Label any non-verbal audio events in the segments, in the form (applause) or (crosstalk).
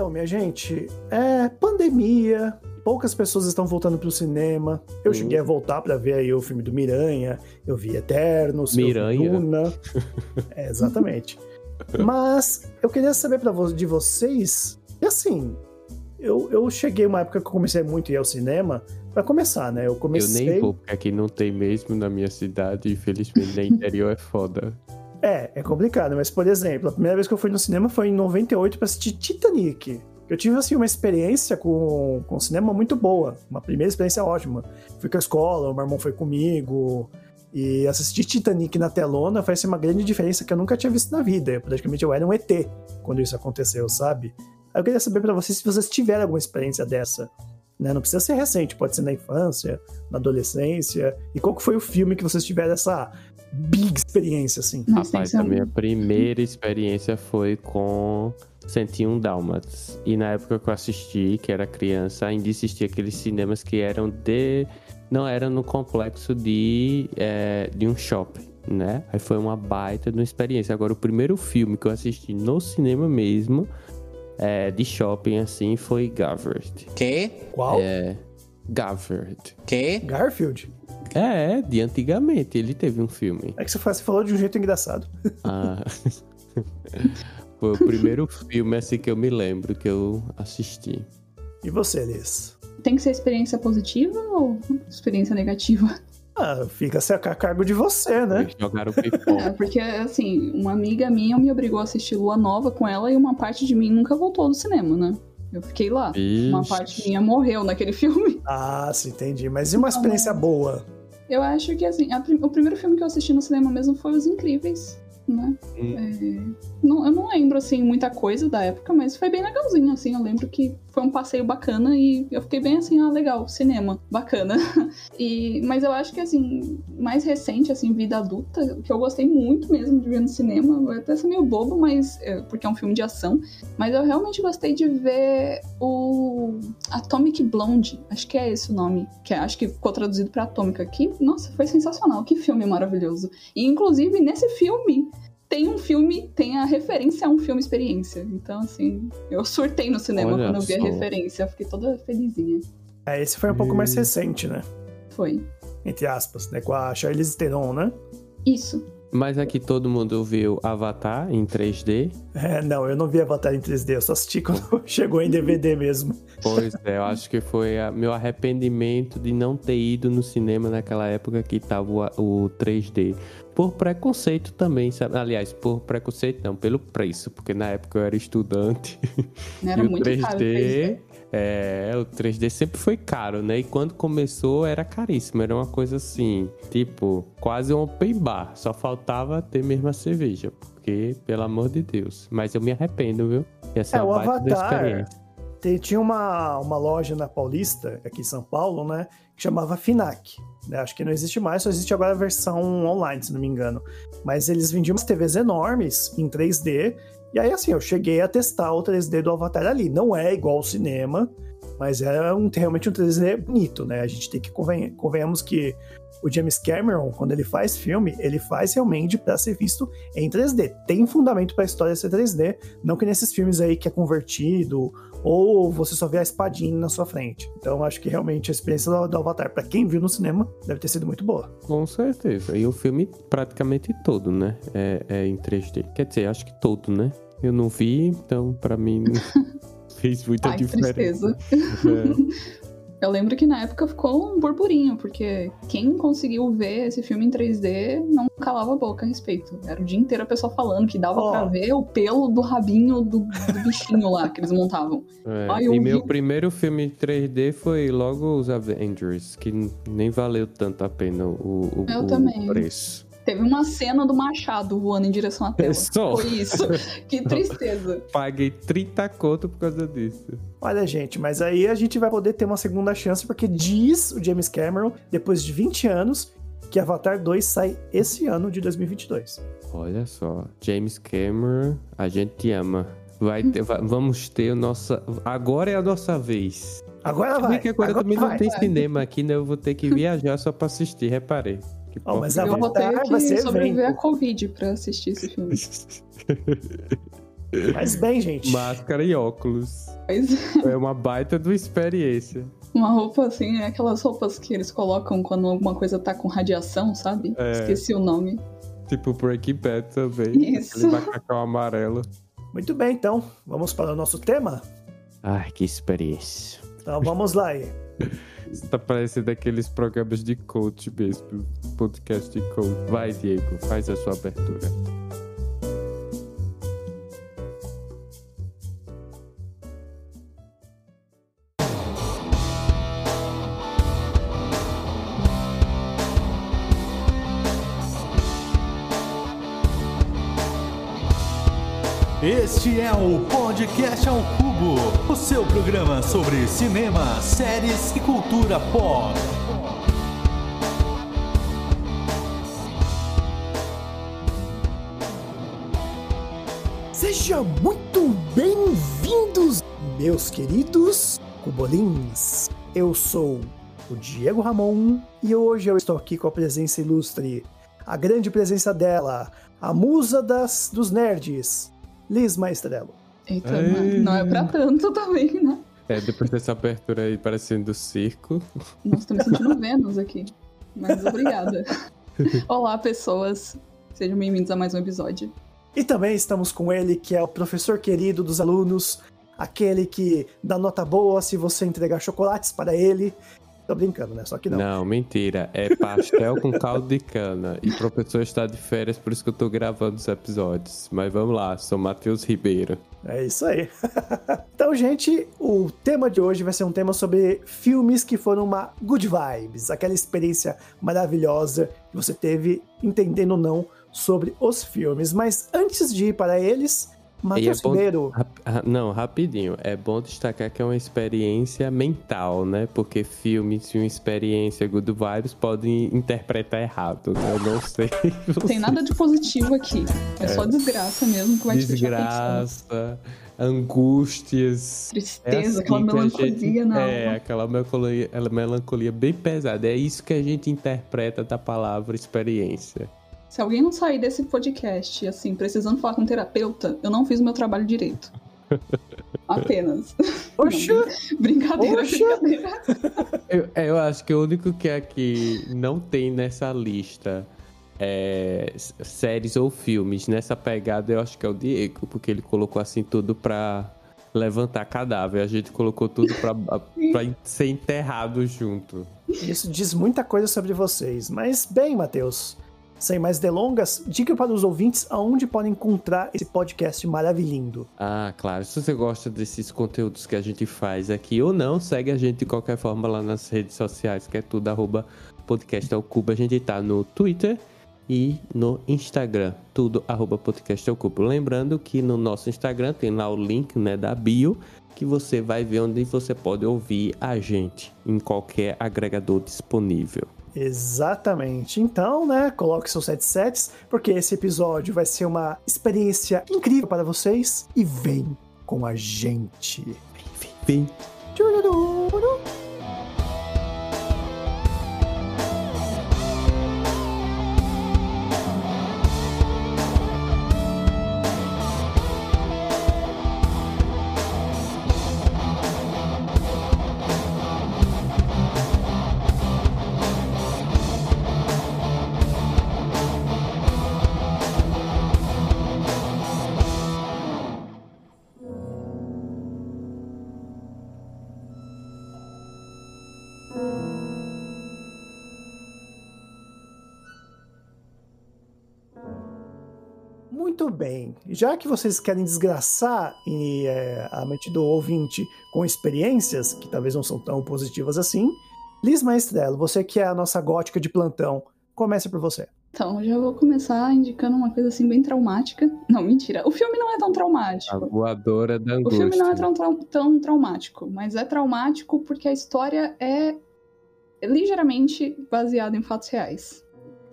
Então, minha gente, é pandemia, poucas pessoas estão voltando pro cinema. Eu cheguei a voltar pra ver aí o filme do Miranha, eu vi Eternos, Miranha? eu vi Duna. (laughs) É, exatamente. Mas eu queria saber pra de vocês, e assim, eu, eu cheguei uma época que eu comecei muito a ir ao cinema, pra começar, né? Eu Eu comecei... nem vou, porque aqui não tem mesmo na minha cidade, infelizmente, no (laughs) interior é foda. É, é complicado, mas por exemplo, a primeira vez que eu fui no cinema foi em 98 pra assistir Titanic. Eu tive, assim, uma experiência com, com cinema muito boa, uma primeira experiência ótima. Fui com a escola, o meu irmão foi comigo, e assistir Titanic na telona assim, uma grande diferença que eu nunca tinha visto na vida. Eu, praticamente eu era um ET quando isso aconteceu, sabe? Aí eu queria saber pra vocês se vocês tiveram alguma experiência dessa. Né? Não precisa ser recente, pode ser na infância, na adolescência. E qual que foi o filme que vocês tiveram essa big experiência, assim? Nossa, Rapaz, que a minha primeira experiência foi com 101 Dálmatas. E na época que eu assisti, que era criança, ainda existia aqueles cinemas que eram de. Não era no complexo de, é, de um shopping, né? Aí foi uma baita de uma experiência. Agora, o primeiro filme que eu assisti no cinema mesmo, é, de shopping assim, foi Gavert. Quê? Qual? É. Gavert. Quê? Garfield? É, de antigamente ele teve um filme. É que você fa- você falou de um jeito engraçado. Ah. (laughs) Foi o primeiro filme assim que eu me lembro que eu assisti. E você, Liz? Tem que ser experiência positiva ou experiência negativa? Ah, fica a a cargo de você, né? Jogaram É, pipoca. porque, assim, uma amiga minha me obrigou a assistir Lua Nova com ela e uma parte de mim nunca voltou do cinema, né? Eu fiquei lá. Uma Vixe. parte minha morreu naquele (laughs) filme. Ah, sim, entendi. Mas e uma experiência boa? Eu acho que, assim, a o primeiro filme que eu assisti no cinema mesmo foi Os Incríveis, né? Hum. É, não- eu não lembro, assim, muita coisa da época, mas foi bem legalzinho, assim. Eu lembro que foi um passeio bacana e eu fiquei bem assim, ah, legal, cinema, bacana. (laughs) E, mas eu acho que, assim, mais recente, assim, vida adulta, que eu gostei muito mesmo de ver no cinema, vai até ser meio bobo, mas é, porque é um filme de ação, mas eu realmente gostei de ver o Atomic Blonde, acho que é esse o nome, que é- acho que ficou traduzido pra Atômica aqui. Nossa, foi sensacional, que filme maravilhoso. E inclusive nesse filme tem um filme, tem a referência a um filme experiência. Então, assim, eu surtei no cinema Olha quando eu vi a só. referência, eu fiquei toda felizinha. É, esse foi um pouco mais recente, né? Foi. Entre aspas, né? Com a Charlize Theron, né? Isso. Mas aqui todo mundo viu Avatar em 3D. É, não, eu não vi Avatar em 3D, eu só assisti (laughs) quando chegou em DVD mesmo. Pois é, eu acho que foi a- meu arrependimento de não ter ido no cinema naquela época que tava o, a- o 3D. Por preconceito também, sabe? Aliás, por preconceito não, pelo preço, porque na época eu era estudante. Não era e o muito 3D, caro. 3D. É, o 3D sempre foi caro, né? E quando começou era caríssimo. Era uma coisa assim, tipo, quase um open bar. Só faltava ter mesmo a cerveja. Porque, pelo amor de Deus. Mas eu me arrependo, viu? Ia ser É, o Avatar. experiência. Tem- tinha uma, uma loja na Paulista, aqui em São Paulo, né? Que chamava Finac. Né, Acho que não existe mais, só existe agora a versão online, se não me engano. Mas eles vendiam umas TVs enormes em 3D. E aí, assim, eu cheguei a testar o 3D do Avatar ali. Não é igual ao cinema, mas é um, realmente um 3D bonito, né? A gente tem que conven convenhamos que o James Cameron, quando ele faz filme, ele faz realmente para ser visto em 3D. Tem fundamento para a história ser 3D, não que nesses filmes aí que é convertido ou você só vê a espadinha na sua frente. Então acho que realmente a experiência do, do Avatar, para quem viu no cinema, deve ter sido muito boa. Com certeza. E o filme praticamente todo, né? É, é em 3D. Quer dizer, acho que todo, né? Eu não vi, então pra mim não (laughs) fez muita Ai, diferença. tristeza. (laughs) Eu lembro que na época ficou um burburinho, porque quem conseguiu ver esse filme em 3D não calava a boca a respeito. Era o dia inteiro a pessoa falando que dava Ó. pra ver o pelo do rabinho do, do bichinho lá que eles montavam. É, Ai, e vi meu primeiro filme em 3D foi logo os Avengers, que nem valeu tanto a pena o, o, Eu o também. preço. Teve uma cena do machado voando em direção à tela. Só. Foi isso. Que (laughs) tristeza. Paguei 30 conto por causa disso. Olha, gente, mas aí a gente vai poder ter uma segunda chance, porque diz o James Cameron, depois de 20 anos, que Avatar 2 sai esse ano de 2022. Olha só, James Cameron, a gente te ama. Vai ter, vai- vamos ter a nossa. Agora é a nossa vez. Agora vai. que agora, agora também vai. não tem cinema aqui, né? Eu vou ter que viajar só pra assistir, reparei. Que Ó, mas porca- Eu vou ter que sobreviver a Covid pra assistir esse filme. (laughs) Mas bem, gente. Máscara e óculos. Mas (laughs) É uma baita do experiência. uma roupa assim, é aquelas roupas que eles colocam quando alguma coisa tá com radiação, sabe? É. Esqueci o nome. Tipo Breaking Bad também. Isso. Aquele macacão amarelo. Muito bem, então. Vamos para o nosso tema? Ai, que experiência. Então vamos lá aí. Isso tá parecendo aqueles programas de coach mesmo. Podcast de coach. Vai, Diego, faz a sua abertura. Este é o Podcast ao Cubo, o seu programa sobre cinema, séries e cultura pop. Sejam muito bem-vindos, meus queridos cubolins. Eu sou o Diego Ramon e hoje eu estou aqui com a presença ilustre, a grande presença dela, a musa das, dos nerds, Liz Maestrello. Eita, Ei. não é pra tanto também, né? É, depois dessa abertura aí parecendo circo. Nossa, tô me sentindo Vênus aqui. Mas obrigada. (laughs) Olá, pessoas. Sejam bem-vindos a mais um episódio. E também estamos com ele, que é o professor querido dos alunos, aquele que dá nota boa se você entregar chocolates para ele. Tô brincando, né? Só que não. Não, mentira. É pastel com caldo de cana. E o professor está de férias, por isso que eu tô gravando os episódios. Mas vamos lá, sou Matheus Ribeiro. É isso aí. (laughs) então, gente, o tema de hoje vai ser um tema sobre filmes que foram uma good vibes, aquela experiência maravilhosa que você teve entendendo ou não sobre os filmes. Mas antes de ir para eles, Matheus bom- Ribeiro, Rap- ra- Não, rapidinho. É bom destacar que é uma experiência mental, né? Porque filmes e uma experiência good vibes podem interpretar errado. né? Eu não sei. Não tem nada de positivo aqui. É, só desgraça mesmo que vai te deixar pensando. Desgraça, angústias. Tristeza, É aquela assim que a melancolia gente- na É, alma. aquela melancolia, aquela melancolia bem pesada. É isso que a gente interpreta da palavra experiência. Se alguém não sair desse podcast, assim, precisando falar com um terapeuta, eu não fiz o meu trabalho direito. (laughs) Apenas. Oxa, (laughs) Brincadeira, Poxa. brincadeira. (laughs) Eu, eu acho que o único que aqui não tem nessa lista é, séries ou filmes nessa pegada, eu acho que é o Diego, porque ele colocou assim tudo pra levantar cadáver. A gente colocou tudo pra, pra ser enterrado junto. isso diz muita coisa sobre vocês. Mas bem, Matheus, sem mais delongas, diga para os ouvintes aonde podem encontrar esse podcast maravilhindo. Ah, claro. Se você gosta desses conteúdos que a gente faz aqui ou não, segue a gente de qualquer forma lá nas redes sociais, que é tudo arroba podcast ao cubo. A gente tá no Twitter e no Instagram, tudo arroba podcast ao cubo. Lembrando que no nosso Instagram tem lá o link né, da bio, que você vai ver onde você pode ouvir a gente em qualquer agregador disponível. Exatamente. Então, né, coloque seus headsets, porque esse episódio vai ser uma experiência incrível para vocês e vem com a gente. Vem, vem. Tchururu. Bem. Já que vocês querem desgraçar e, é, a mente do ouvinte com experiências que talvez não são tão positivas assim, Liz Maestrello, você que é a nossa gótica de plantão, comece por você. Então, já vou começar indicando uma coisa assim bem traumática. (laughs) Não, mentira. O filme não é tão A traumático. voadora da O angústia. filme não é tão, trau- tão traumático, mas é traumático porque a história é ligeiramente baseada em fatos reais.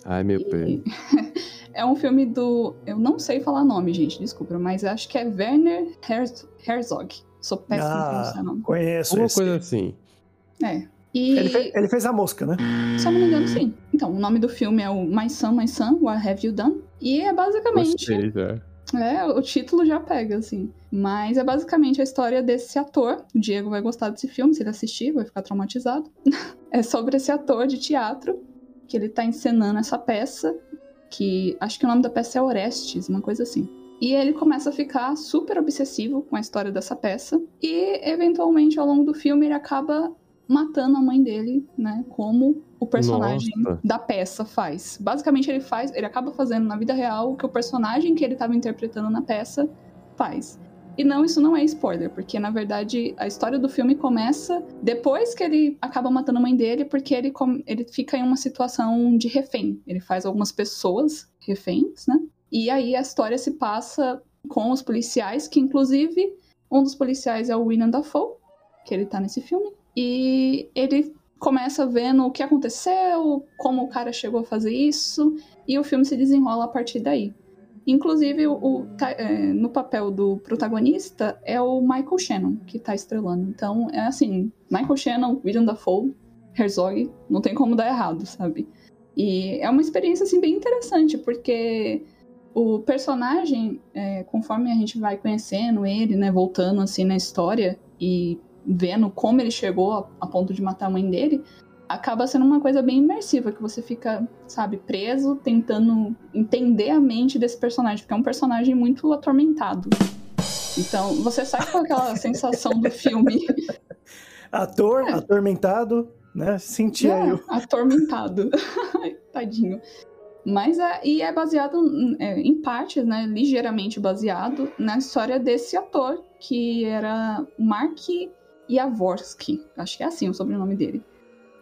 Ai, meu E- bem. (laughs) é um filme do. Eu não sei falar nome, gente, desculpa, mas acho que é Werner Herz- Herzog. Sou péssima Ah, pronunciar nome. conheço Uma esse. coisa assim. É. E, Ele, fe- ele fez a mosca, né? se eu não me engano, sim. Então, o nome do filme é o My Son, My Son, What Have You Done? E é basicamente Gostei. É, o título já pega, assim. Mas é basicamente a história desse ator. O Diego vai gostar desse filme, se ele assistir, vai ficar traumatizado. (laughs) é sobre esse ator de teatro, que ele tá encenando essa peça, que acho que o nome da peça é Orestes, uma coisa assim. E ele começa a ficar super obsessivo com a história dessa peça. E, eventualmente, ao longo do filme, ele acaba matando a mãe dele, né? Como o personagem Nossa. da peça faz. Basicamente, ele faz, ele acaba fazendo na vida real o que o personagem que ele estava interpretando na peça faz. E não, isso não é spoiler, porque na verdade a história do filme começa depois que ele acaba matando a mãe dele, porque ele, ele fica em uma situação de refém. Ele faz algumas pessoas reféns, né? E aí a história se passa com os policiais, que inclusive um dos policiais é o William Dafoe, que ele tá nesse filme. E ele começa vendo o que aconteceu, como o cara chegou a fazer isso, e o filme se desenrola a partir daí. Inclusive, o, tá- é, no papel do protagonista é o Michael Shannon, que tá estrelando. Então, é assim, Michael Shannon, William Dafoe, Herzog, não tem como dar errado, sabe? E é uma experiência, assim, bem interessante, porque o personagem, é, conforme a gente vai conhecendo ele, né, voltando, assim, na história e vendo como ele chegou a, a ponto de matar a mãe dele, acaba sendo uma coisa bem imersiva, que você fica, sabe, preso, tentando entender a mente desse personagem, porque é um personagem muito atormentado. Então, você sai com aquela (laughs) sensação do filme Ator, É. atormentado, né? Sentia é, o... atormentado. (laughs) Tadinho. Mas é, e é baseado é, em partes, né? Ligeiramente baseado na história desse ator, que era Mark Yavorsky. Acho que é assim o sobrenome dele.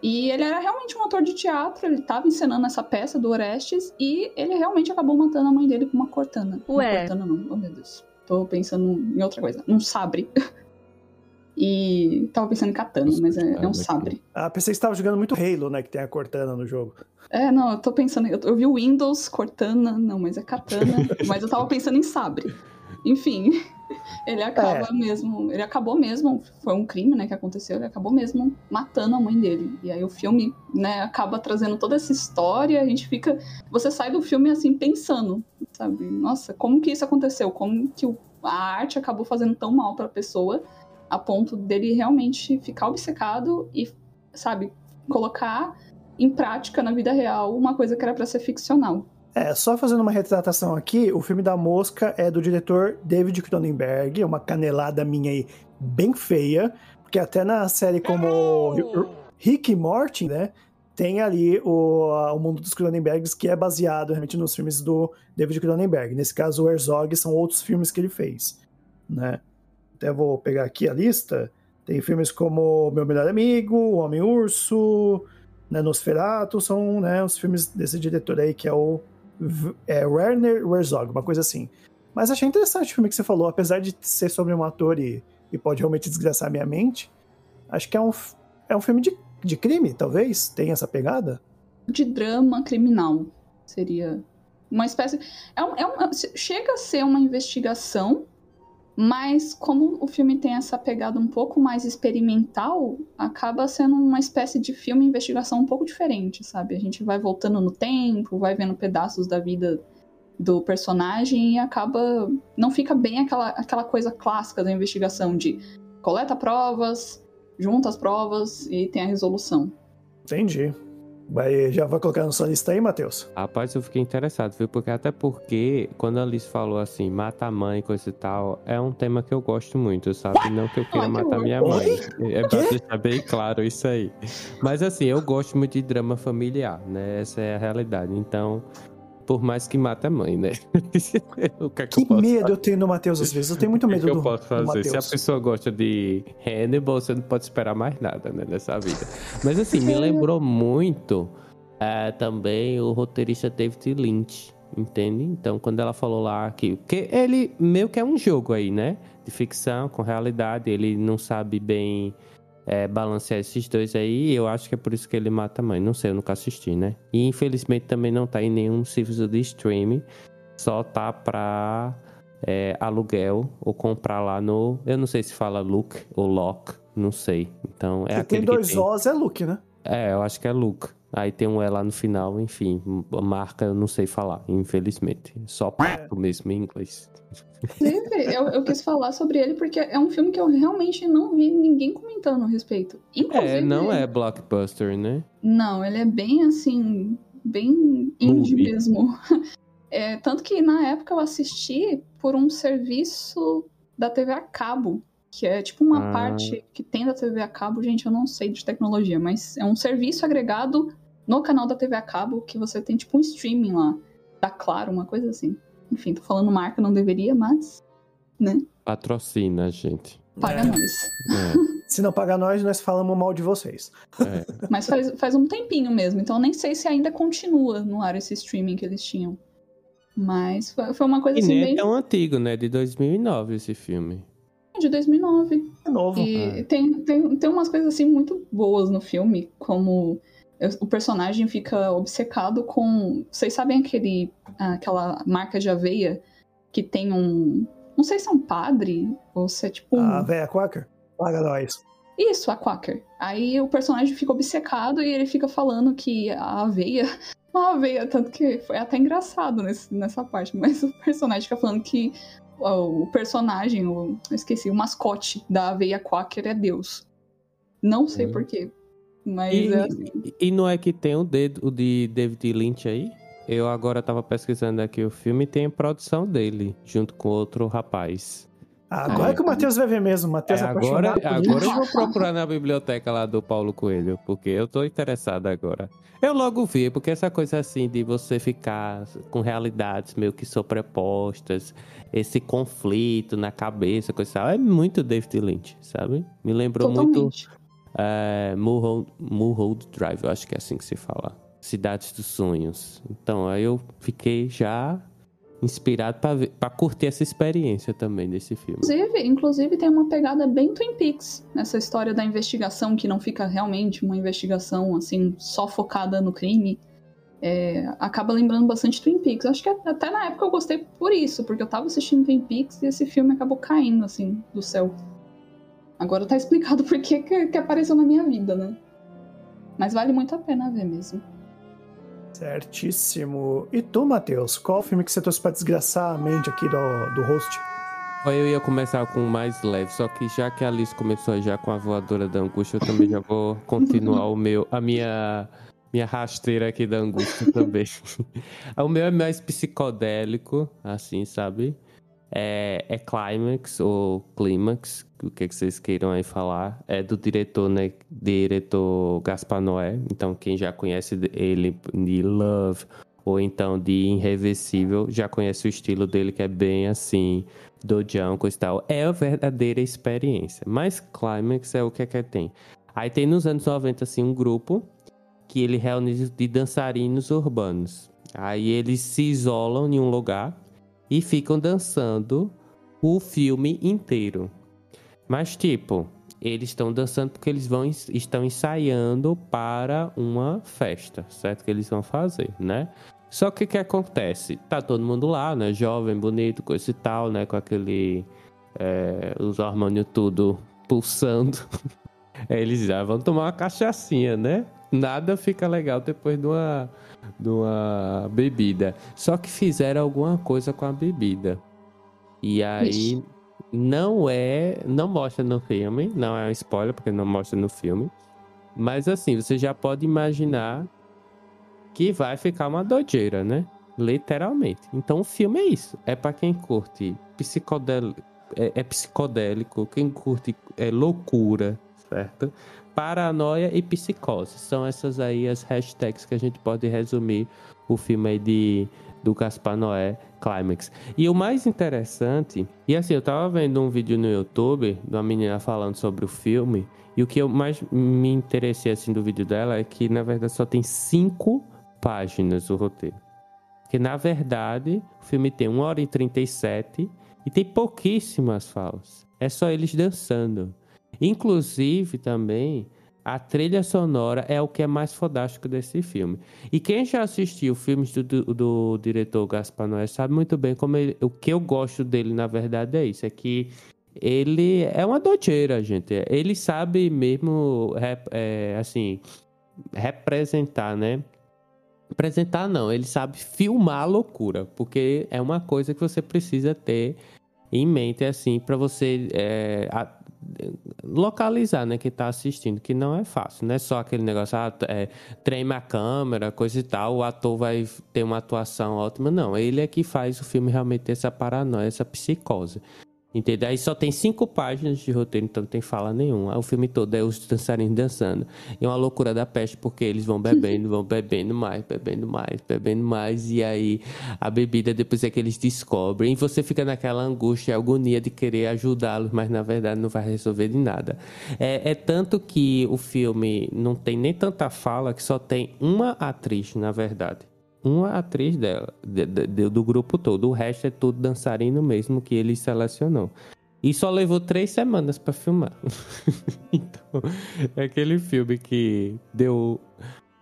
E ele era realmente um ator de teatro, ele estava encenando essa peça do Orestes e ele realmente acabou matando a mãe dele com uma cortana. Ué. Uma cortana não, oh meu Deus. Tô pensando em outra coisa. Um sabre. (laughs) e tava pensando em katana, mas é, é um sabre. Ah, pensei que você estava jogando muito Halo, né? Que tem a Cortana no jogo. É, não, eu tô pensando. Eu, eu vi o Windows, Cortana, não, mas é Katana. (laughs) mas eu tava pensando em Sabre. Enfim, ele acaba mesmo. Ele acabou mesmo. Foi um crime, né, que aconteceu. Ele acabou mesmo matando a mãe dele. E aí o filme, né, acaba trazendo toda essa história. A gente fica. Você sai do filme assim, pensando, sabe? Nossa, como que isso aconteceu? Como que a arte acabou fazendo tão mal pra pessoa a ponto dele realmente ficar obcecado e, sabe, colocar em prática na vida real uma coisa que era pra ser ficcional. É, só fazendo uma retratação aqui, o filme da Mosca é do diretor David Cronenberg, é uma canelada minha aí bem feia, porque até na série como Rick e Morty, né, tem ali o, o mundo dos Cronenbergs que é baseado realmente nos filmes do David Cronenberg. Nesse caso, o Herzog são outros filmes que ele fez, né. Até vou pegar aqui a lista. Tem filmes como Meu Melhor Amigo, O Homem-Urso, né, Nosferatu, são né, os filmes desse diretor aí que é o é, Werner Herzog, uma coisa assim. Mas achei interessante o filme que você falou, apesar de ser sobre um ator e, e pode realmente desgraçar minha mente. Acho que é um, é um filme de, de crime, talvez, tem essa pegada. De drama criminal. Seria uma espécie. É é chega a ser uma investigação, mas como o filme tem essa pegada um pouco mais experimental, acaba sendo uma espécie de filme investigação um pouco diferente, sabe? A gente vai voltando no tempo, vai vendo pedaços da vida do personagem e acaba. Não fica bem aquela, aquela coisa clássica da investigação de coleta provas, junta as provas e tem a resolução. Entendi. Vai, já vai colocar na sua lista aí, Matheus? Rapaz, eu fiquei interessado, viu? Porque até porque, quando a Alice falou assim, mata a mãe, coisa e tal, é um tema que eu gosto muito, sabe? Não que eu queira que matar minha mãe. É pra deixar bem claro isso aí. Mas assim, eu gosto muito de drama familiar, né? Essa é a realidade. Então, por mais que mate a mãe, né? (laughs) o que é que, Que eu posso medo eu tenho do Matheus às vezes. Eu tenho muito que, medo que eu do, posso do fazer? Se a pessoa gosta de Hannibal, você não pode esperar mais nada, né, nessa vida. Mas assim, me lembrou muito é, também o roteirista David Lynch, entende? Então, quando ela falou lá que... Porque ele meio que é um jogo aí, né? De ficção com realidade, ele não sabe bem é, balancear esses dois aí, e eu acho que é por isso que ele mata a mãe. Não sei, eu nunca assisti, né? E infelizmente também não tá em nenhum serviço de streaming, só tá pra é, aluguel ou comprar lá no. Eu não sei se fala Look ou Lock, não sei. Então é tem aquele dois que tem. Os, é Luke, né? É, eu acho que é Look. Aí tem um E lá no final, enfim, marca eu não sei falar, infelizmente. Só pato mesmo em inglês. Eu, eu quis falar sobre ele porque é um filme que eu realmente não vi ninguém comentando a respeito. Inclusive, É, não é blockbuster, né? Não, ele é bem assim, bem indie Movie. mesmo. (laughs) É, tanto que na época eu assisti por um serviço da TV a cabo, que é tipo uma Ah. parte que tem da TV a cabo, gente, eu não sei de tecnologia, mas é um serviço agregado no canal da TV a cabo que você tem tipo um streaming lá, da Claro, uma coisa assim. Enfim, tô falando marca, não deveria, mas Patrocina, gente. paga É. nós. (laughs) Se não pagar nós, nós falamos mal de vocês. É, é. (laughs) Mas faz, faz um tempinho mesmo, então eu nem sei se ainda continua no ar esse streaming que eles tinham. Mas foi, foi uma coisa E assim nem é bem tão antigo, né? De 2009 esse filme. De 2009. É novo. E tem, tem, tem umas coisas assim muito boas no filme, como o personagem fica obcecado com. Vocês sabem aquele, aquela marca de aveia que tem um. Não sei se é um padre ou se é tipo um. A véia Quaker? Paga nós. Isso, a Quaker. Aí o personagem fica obcecado e ele fica falando que a aveia. (laughs) A aveia, tanto que foi até engraçado nesse, nessa parte, mas o personagem fica falando que o, personagem, o, eu esqueci, o mascote da aveia Quaker é Deus. Não sei Hum. porquê. Mas E, é assim. e não é que tem o dedo o de David Lynch aí? Eu agora tava pesquisando aqui o filme e tem a produção dele, junto com outro rapaz. Agora É. que o Matheus vai ver mesmo. O Matheus É, é, agora, agora eu vou procurar na biblioteca lá do Paulo Coelho, porque eu tô interessado agora. Eu logo vi, porque essa coisa assim de você ficar com realidades meio que sobrepostas, esse conflito na cabeça, coisa tal, é muito David Lynch, sabe? Me lembrou muito Totalmente. é, Mulholland, Mulholland Drive, eu acho que é assim que se fala. Cidades dos Sonhos. Então, aí eu fiquei já inspirado pra curtir essa experiência também desse filme. Inclusive, inclusive tem uma pegada bem Twin Peaks nessa história da investigação que não fica realmente uma investigação assim só focada no crime. É, acaba lembrando bastante Twin Peaks. Acho que até na época eu gostei por isso, porque eu tava assistindo Twin Peaks e esse filme acabou caindo assim do céu. Agora tá (laughs) explicado por que, que apareceu na minha vida, né? Mas vale muito a pena ver mesmo. Certíssimo. E tu, Matheus? Qual o filme que você trouxe pra desgraçar a mente aqui do, do host? Eu ia começar com o mais leve, só que já que a Alice começou já com a voadora da angústia, eu também já vou continuar (laughs) o meu, a minha, minha rasteira aqui da angústia (laughs) também. (laughs) o meu é mais psicodélico, assim, sabe? É, é Climax ou Clímax, o que, que vocês queiram aí falar. É do diretor, né? Diretor Gaspar Noé. Então, quem já conhece ele de Love ou então de Irreversível, já conhece o estilo dele que é bem assim, dojão, coisa e tal. É a verdadeira experiência. Mas Climax é o que é que tem. Aí tem nos anos 90, assim, um grupo que ele reúne de dançarinos urbanos. Aí eles se isolam em um lugar e ficam dançando o filme inteiro. Mas, tipo, eles estão dançando porque eles vão, estão ensaiando para uma festa, certo? Que eles vão fazer, né? Só que o que acontece? Tá todo mundo lá, né? Jovem, bonito, coisa e tal, né? Com aquele. é, os hormônios tudo pulsando. (laughs) Eles já vão tomar uma cachaçinha, né? Nada fica legal depois de uma, de uma bebida. Só que fizeram alguma coisa com a bebida. E aí. Ixi. Não é. Não mostra no filme. Não é um spoiler, porque não mostra no filme. Mas assim, você já pode imaginar que vai ficar uma doideira, né? Literalmente. Então o filme é isso. É pra quem curte psicodélico. É, é psicodélico, quem curte é loucura, certo? Paranoia e psicose. São essas aí as hashtags que a gente pode resumir o filme aí de, do Gaspar Noé, Climax. E o mais interessante, e assim, eu tava vendo um vídeo no YouTube de uma menina falando sobre o filme, e o que eu mais me interessei assim do vídeo dela é que na verdade só tem cinco páginas o roteiro. Porque na verdade o filme tem 1 hora e 37 e tem pouquíssimas falas. É só eles dançando. Inclusive também a trilha sonora é o que é mais fodástico desse filme. E quem já assistiu filmes do, do, do diretor Gaspar Noé sabe muito bem como ele- o que eu gosto dele, na verdade, é isso. É que ele é uma doideira, gente. Ele sabe mesmo, é, assim, representar, né? Apresentar não, ele sabe filmar a loucura, porque é uma coisa que você precisa ter em mente, assim, para você é, localizar, né, quem tá assistindo, que não é fácil, não é só aquele negócio, ah, é, a câmera, coisa e tal, o ator vai ter uma atuação ótima, não, ele é que faz o filme realmente ter essa paranoia, essa psicose. Entendeu? Aí só tem cinco páginas de roteiro, então não tem fala nenhuma. O filme todo é os dançarinos dançando. E é uma loucura da peste, porque eles vão bebendo, vão bebendo mais, bebendo mais, bebendo mais. E aí a bebida depois é que eles descobrem. E você fica naquela angústia, agonia de querer ajudá-los, mas na verdade não vai resolver de nada. É, é tanto que o filme não tem nem tanta fala que só tem uma atriz, na verdade uma atriz dela, de, de, do grupo todo. O resto é tudo dançarino mesmo que ele selecionou. E só levou três semanas para filmar. (laughs) então, é aquele filme que deu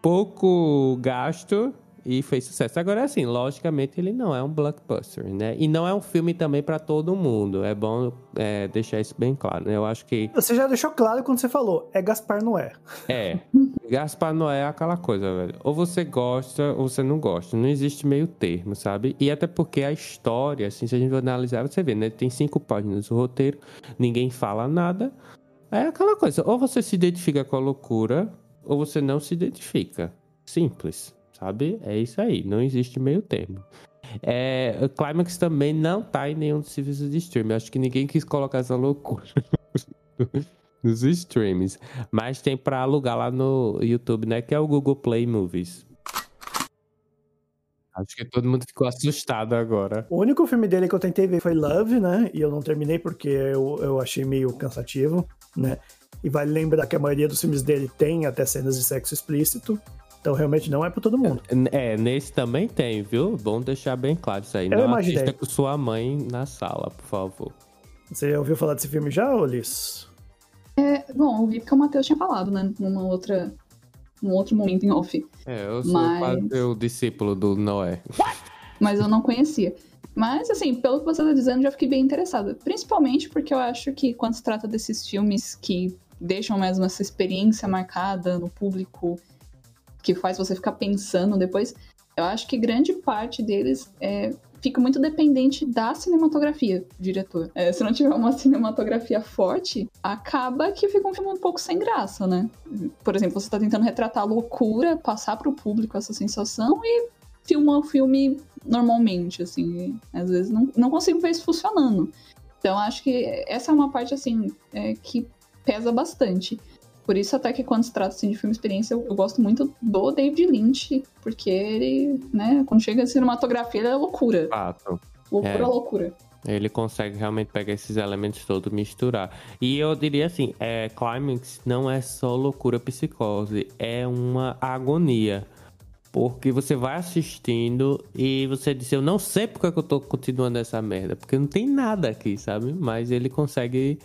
pouco gasto e fez sucesso. Agora, assim, logicamente ele não é um blockbuster, né? E não é um filme também para todo mundo. É bom é, deixar isso bem claro, né? Eu acho que... Você já deixou claro quando você falou, é Gaspar Noé. É, Gaspar Noé é aquela coisa, velho. Ou você gosta ou você não gosta. Não existe meio termo, sabe? E até porque a história, assim, se a gente analisar, você vê, né? Tem cinco páginas o roteiro, ninguém fala nada. É aquela coisa, ou você se identifica com a loucura, ou você não se identifica. Simples sabe? É isso aí, não existe meio termo. É, o Climax também não tá em nenhum dos serviços de streaming. Acho que ninguém quis colocar essa loucura (laughs) nos streams. Mas tem pra alugar lá no YouTube, né? Que é o Google Play Movies. Acho que todo mundo ficou assustado agora. O único filme dele que eu tentei ver foi Love, né? E eu não terminei porque eu, eu achei meio cansativo, né? E vale lembrar que a maioria dos filmes dele tem até cenas de sexo explícito. Então realmente não é para todo mundo. É, nesse também tem, viu? Bom deixar bem claro isso aí. Eu não imaginei. assista com sua mãe na sala, por favor. Você já ouviu falar desse filme já, Ulisses? É, bom, ouvi porque o Matheus tinha falado, né? Numa outra. Num outro momento em off. É, eu sou Mas... quase o discípulo do Noé. Mas eu não conhecia. Mas, assim, pelo que você tá dizendo, já fiquei bem interessada. Principalmente porque eu acho que quando se trata desses filmes que deixam mesmo essa experiência marcada no público que faz você ficar pensando depois, eu acho que grande parte deles é, fica muito dependente da cinematografia diretor. É, se não tiver uma cinematografia forte, acaba que fica um filme um pouco sem graça, né? Por exemplo, você tá tentando retratar a loucura, passar para o público essa sensação e filma o filme normalmente, assim. Às vezes não, não consigo ver isso funcionando. Então acho que essa é uma parte, assim, é, que pesa bastante. Por isso, até que quando se trata assim, de filme experiência, eu, eu, gosto muito do David Lynch, porque ele, né, quando chega a cinematografia, ele é loucura. Fato. Loucura, é. loucura. Ele consegue realmente pegar esses elementos todos e misturar. E eu diria assim, é, Climax não é só loucura psicose, é uma agonia. Porque você vai assistindo e você diz, eu não sei porque eu tô continuando essa merda. Porque não tem nada aqui, sabe? Mas ele consegue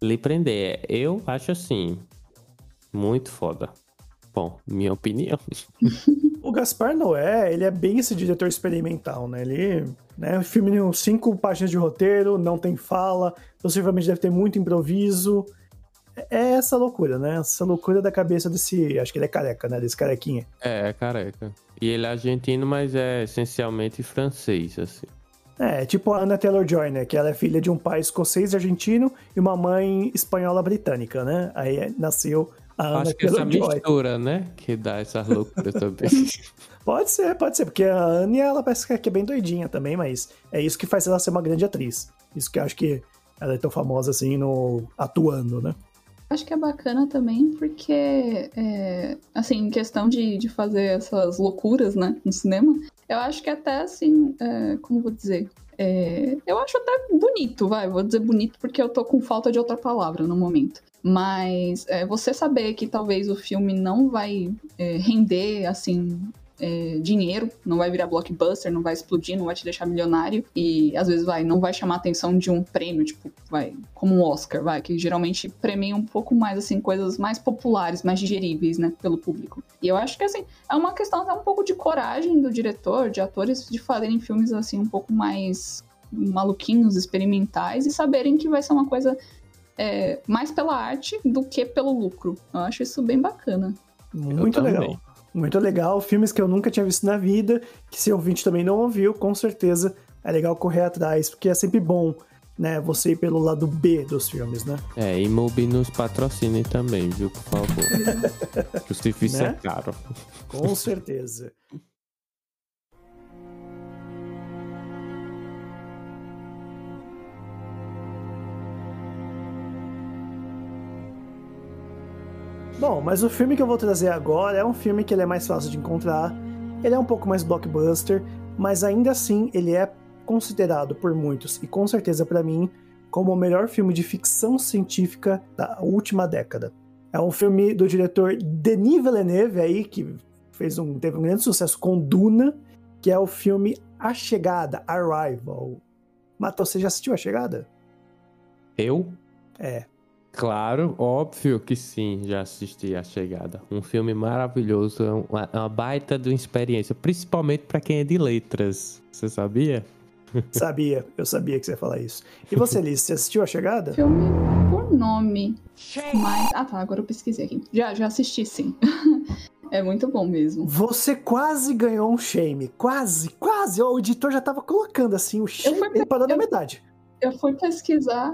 lhe prender. Eu acho assim, muito foda. Bom, minha opinião. (laughs) o Gaspar Noé, ele é bem esse diretor experimental, né? Ele, né, filme de cinco páginas de roteiro, não tem fala, possivelmente deve ter muito improviso. É essa loucura, né? Essa loucura da cabeça desse, acho que ele é careca, né? Desse carequinha. É, é careca. E ele é argentino, mas é essencialmente francês, assim. É, tipo a Anna Taylor-Joy, né? Que ela é filha de um pai escocês argentino e uma mãe espanhola britânica, né? Aí nasceu a Acho que essa mistura, né? Que dá essa loucura também. (laughs) pode ser, pode ser, porque a Anya, ela parece que é bem doidinha também, mas é isso que faz ela ser uma grande atriz. Isso que eu acho que ela é tão famosa assim no atuando, né? Acho que é bacana também porque, é, assim, em questão de, de fazer essas loucuras, né, no cinema, eu acho que até, assim, é, como vou dizer, é, eu acho até bonito, vai, vou dizer bonito porque eu tô com falta de outra palavra no momento. Mas é, você saber que talvez o filme não vai é, render, assim, é, dinheiro, não vai virar blockbuster, não vai explodir, não vai te deixar milionário e às vezes vai, não vai chamar a atenção de um prêmio, tipo, vai, como um Oscar, vai, que geralmente premia um pouco mais, assim, coisas mais populares, mais digeríveis, né, pelo público. E eu acho que, assim, é uma questão até um pouco de coragem do diretor, de atores, de fazerem filmes, assim, um pouco mais maluquinhos, experimentais e saberem que vai ser uma coisa é, mais pela arte do que pelo lucro. Eu acho isso bem bacana. Muito legal. Muito legal. Filmes que eu nunca tinha visto na vida, que se ouvinte também não ouviu, com certeza é legal correr atrás, porque é sempre bom né, você ir pelo lado B dos filmes, né? É, e Mubi nos patrocine também, viu, por favor. (laughs) o serviço né? é caro. Com certeza. Bom, mas o filme que eu vou trazer agora é um filme que ele é mais fácil de encontrar, ele é um pouco mais blockbuster, mas ainda assim ele é considerado por muitos e com certeza para mim como o melhor filme de ficção científica da última década. É um filme do diretor Denis Villeneuve aí que fez um teve um grande sucesso com Duna, que é o filme A Chegada, Arrival. Matheus, você já assistiu A Chegada? Eu? É. Claro, óbvio que sim, já assisti A Chegada. Um filme maravilhoso, é uma, uma baita de uma experiência, principalmente para quem é de letras. Você sabia? (laughs) Sabia, eu sabia que você ia falar isso. E você, Liz, você assistiu A Chegada? Filme por nome. Mas. Ah tá, agora eu pesquisei aqui. Já, já assisti sim. (laughs) É muito bom mesmo. Você quase ganhou um shame. Quase, quase. O editor já tava colocando assim o shame. Ele parou na metade. Eu fui pesquisar.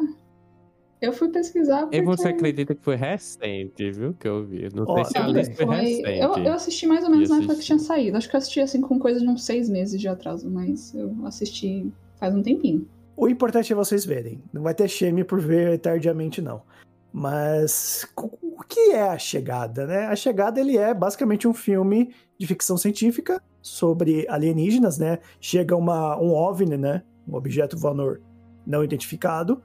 Eu fui pesquisar. Porque... E você acredita que foi recente, viu? Que eu vi. Não sei se a lista foi, foi recente. Eu, eu, assisti mais ou menos na época que tinha saído. Acho que eu assisti assim com coisa de uns seis meses de atraso, mas eu assisti faz um tempinho. O importante é vocês verem. Não vai ter shame por ver tardiamente, não. Mas o que é a chegada, né? A chegada ele é basicamente um filme de ficção científica sobre alienígenas, né? Chega uma, um OVNI, né? Um objeto voador não identificado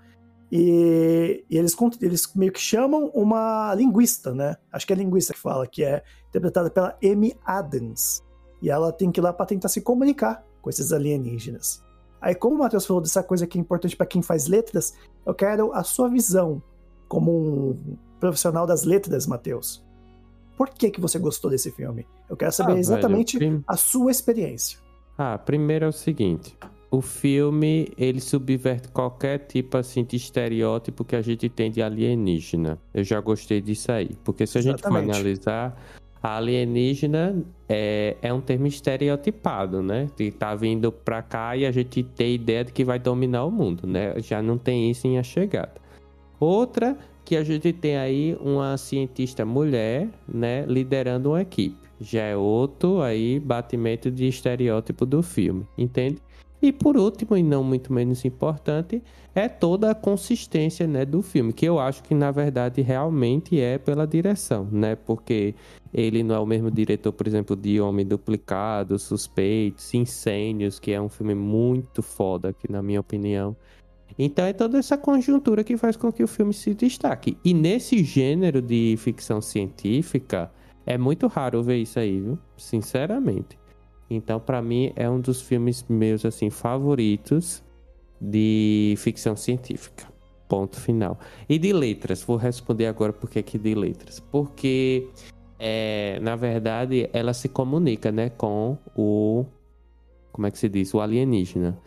e, e, eles, eles meio que chamam uma linguista, né? Acho que é a linguista que fala, que é interpretada pela Amy Adams. E ela tem que ir lá para tentar se comunicar com esses alienígenas. Aí, como o Matheus falou dessa coisa que é importante para quem faz letras, eu quero a sua visão como um profissional das letras, Matheus. Por que, que você gostou desse filme? Eu quero saber ah, exatamente velho, prim... a sua experiência. Ah, primeiro é o seguinte o filme ele subverte qualquer tipo assim de estereótipo que a gente tem de alienígena. Eu já gostei disso aí, porque se a gente for analisar a alienígena é, é um termo estereotipado, né? De tá vindo pra cá e a gente tem ideia de que vai dominar o mundo, né? Já não tem isso em A Chegada. Outra que a gente tem aí uma cientista mulher, né, liderando uma equipe. Já é outro aí batimento de estereótipo do filme, entende? E por último, e não muito menos importante, é toda a consistência né, do filme, que eu acho que na verdade realmente é pela direção, né? Porque ele não é o mesmo diretor, por exemplo, de Homem Duplicado, Suspeitos, Incêndios, que é um filme muito foda, que na minha opinião. Então é toda essa conjuntura que faz com que o filme se destaque. E nesse gênero de ficção científica, é muito raro ver isso aí, viu? Sinceramente. Então, para mim, é um dos filmes meus assim favoritos de ficção científica. Ponto final. E de letras, vou responder agora por que de letras. Porque, é, na verdade, ela se comunica né, com o. Como é que se diz? O alienígena.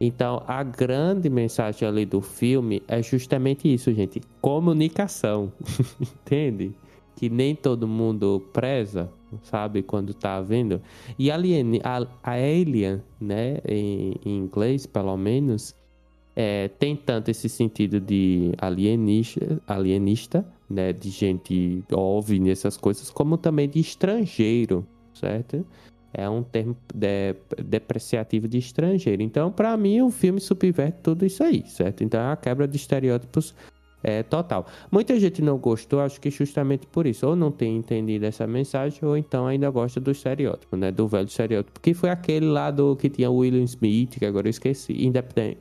Então, a grande mensagem ali do filme é justamente isso, gente: comunicação. (laughs) Entende? Que nem todo mundo preza sabe? Quando tá vendo. E alien, a, a Alien, né? Em, em, inglês, pelo menos, é, tem tanto esse sentido de alienista, alienista, né? De gente OVNI, essas coisas, como também de estrangeiro, certo? É um termo de, depreciativo de estrangeiro. Então, para mim, o filme subverte tudo isso aí, certo? Então, é a quebra de estereótipos é, total. Muita gente não gostou, acho que justamente por isso, ou não tem entendido essa mensagem, ou então ainda gosta do estereótipo, né? Do velho estereótipo, que foi aquele lá do que tinha William Smith, que agora eu esqueci,